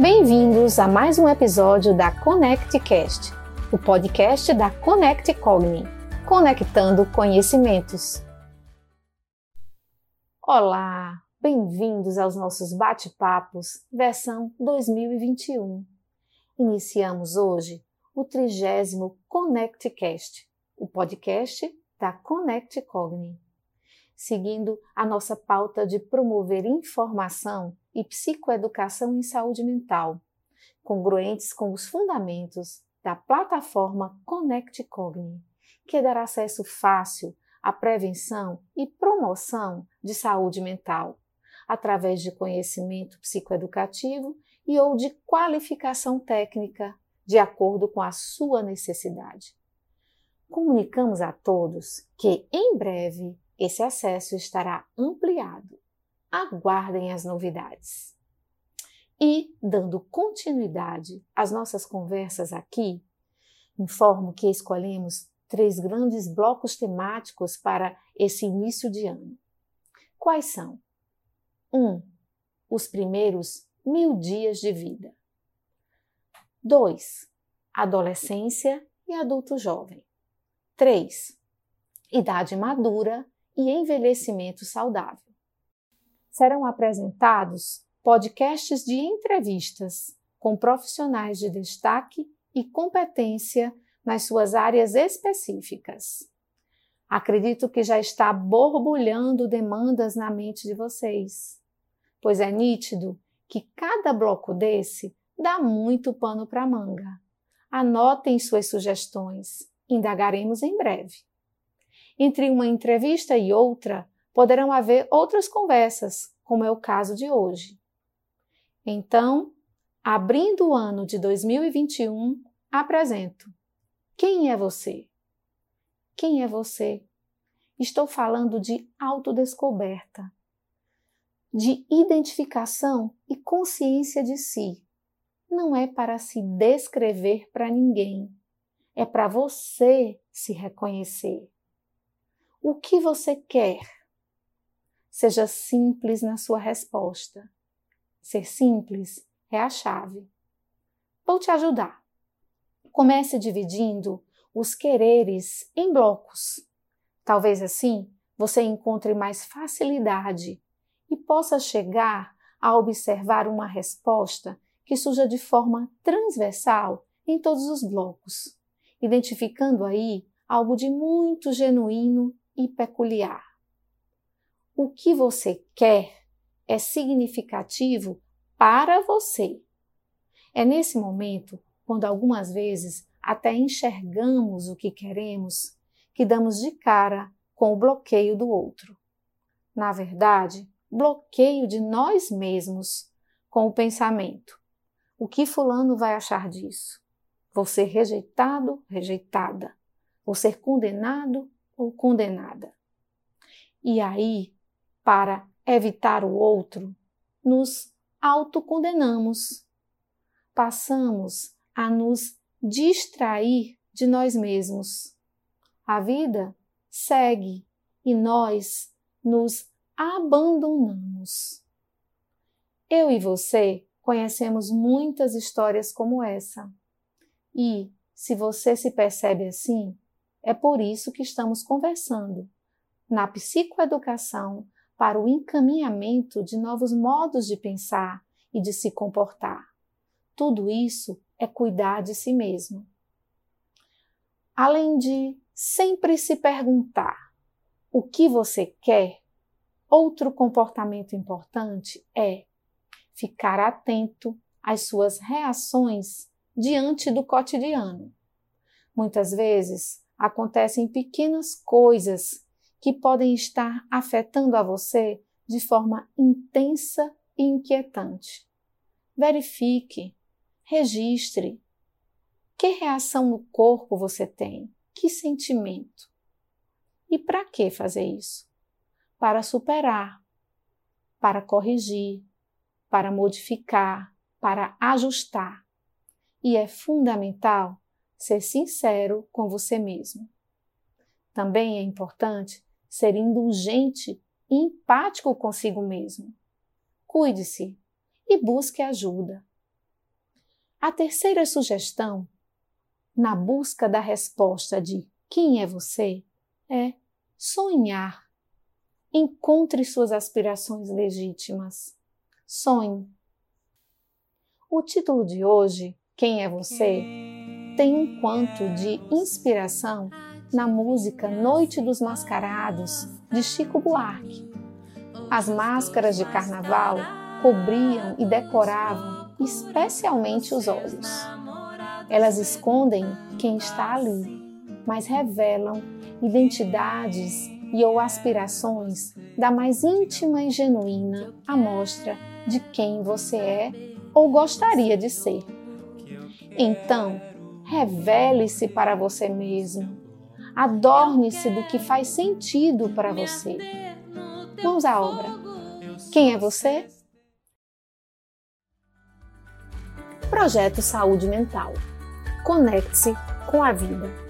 Bem-vindos a mais um episódio da ConnectCast, o podcast da Connect Cogni, conectando conhecimentos. Olá, bem-vindos aos nossos bate-papos versão 2021. Iniciamos hoje o trigésimo ConnectCast, o podcast da Connect Cogni seguindo a nossa pauta de promover informação e psicoeducação em saúde mental, congruentes com os fundamentos da plataforma Connect Cogni, que dará acesso fácil à prevenção e promoção de saúde mental, através de conhecimento psicoeducativo e ou de qualificação técnica, de acordo com a sua necessidade. Comunicamos a todos que, em breve, esse acesso estará ampliado. Aguardem as novidades. E, dando continuidade às nossas conversas aqui, informo que escolhemos três grandes blocos temáticos para esse início de ano. Quais são? 1. Um, os primeiros mil dias de vida. 2. Adolescência e adulto jovem. 3. Idade madura e envelhecimento saudável. Serão apresentados podcasts de entrevistas com profissionais de destaque e competência nas suas áreas específicas. Acredito que já está borbulhando demandas na mente de vocês, pois é nítido que cada bloco desse dá muito pano para manga. Anotem suas sugestões, indagaremos em breve. Entre uma entrevista e outra, poderão haver outras conversas, como é o caso de hoje. Então, abrindo o ano de 2021, apresento: Quem é você? Quem é você? Estou falando de autodescoberta, de identificação e consciência de si. Não é para se descrever para ninguém, é para você se reconhecer. O que você quer? Seja simples na sua resposta. Ser simples é a chave. Vou te ajudar. Comece dividindo os quereres em blocos. Talvez assim você encontre mais facilidade e possa chegar a observar uma resposta que surja de forma transversal em todos os blocos, identificando aí algo de muito genuíno e peculiar. O que você quer é significativo para você. É nesse momento, quando algumas vezes até enxergamos o que queremos, que damos de cara com o bloqueio do outro. Na verdade, bloqueio de nós mesmos com o pensamento: o que Fulano vai achar disso? Vou ser rejeitado, rejeitada. Vou ser condenado, ou condenada. E aí, para evitar o outro, nos autocondenamos. Passamos a nos distrair de nós mesmos. A vida segue e nós nos abandonamos. Eu e você conhecemos muitas histórias como essa. E, se você se percebe assim, é por isso que estamos conversando na psicoeducação para o encaminhamento de novos modos de pensar e de se comportar. Tudo isso é cuidar de si mesmo. Além de sempre se perguntar o que você quer, outro comportamento importante é ficar atento às suas reações diante do cotidiano. Muitas vezes acontecem pequenas coisas que podem estar afetando a você de forma intensa e inquietante. Verifique, registre. Que reação no corpo você tem? Que sentimento? E para que fazer isso? Para superar, para corrigir, para modificar, para ajustar. E é fundamental ser sincero com você mesmo. Também é importante ser indulgente e empático consigo mesmo. Cuide-se e busque ajuda. A terceira sugestão, na busca da resposta de quem é você, é sonhar. Encontre suas aspirações legítimas. Sonhe. O título de hoje, Quem é você, tem um quanto de inspiração na música Noite dos Mascarados de Chico Buarque. As máscaras de carnaval cobriam e decoravam especialmente os olhos. Elas escondem quem está ali, mas revelam identidades e ou aspirações da mais íntima e genuína amostra de quem você é ou gostaria de ser. Então, revele-se para você mesmo. Adorne-se do que faz sentido para você. Vamos à obra. Quem é você? Projeto Saúde Mental. Conecte-se com a vida.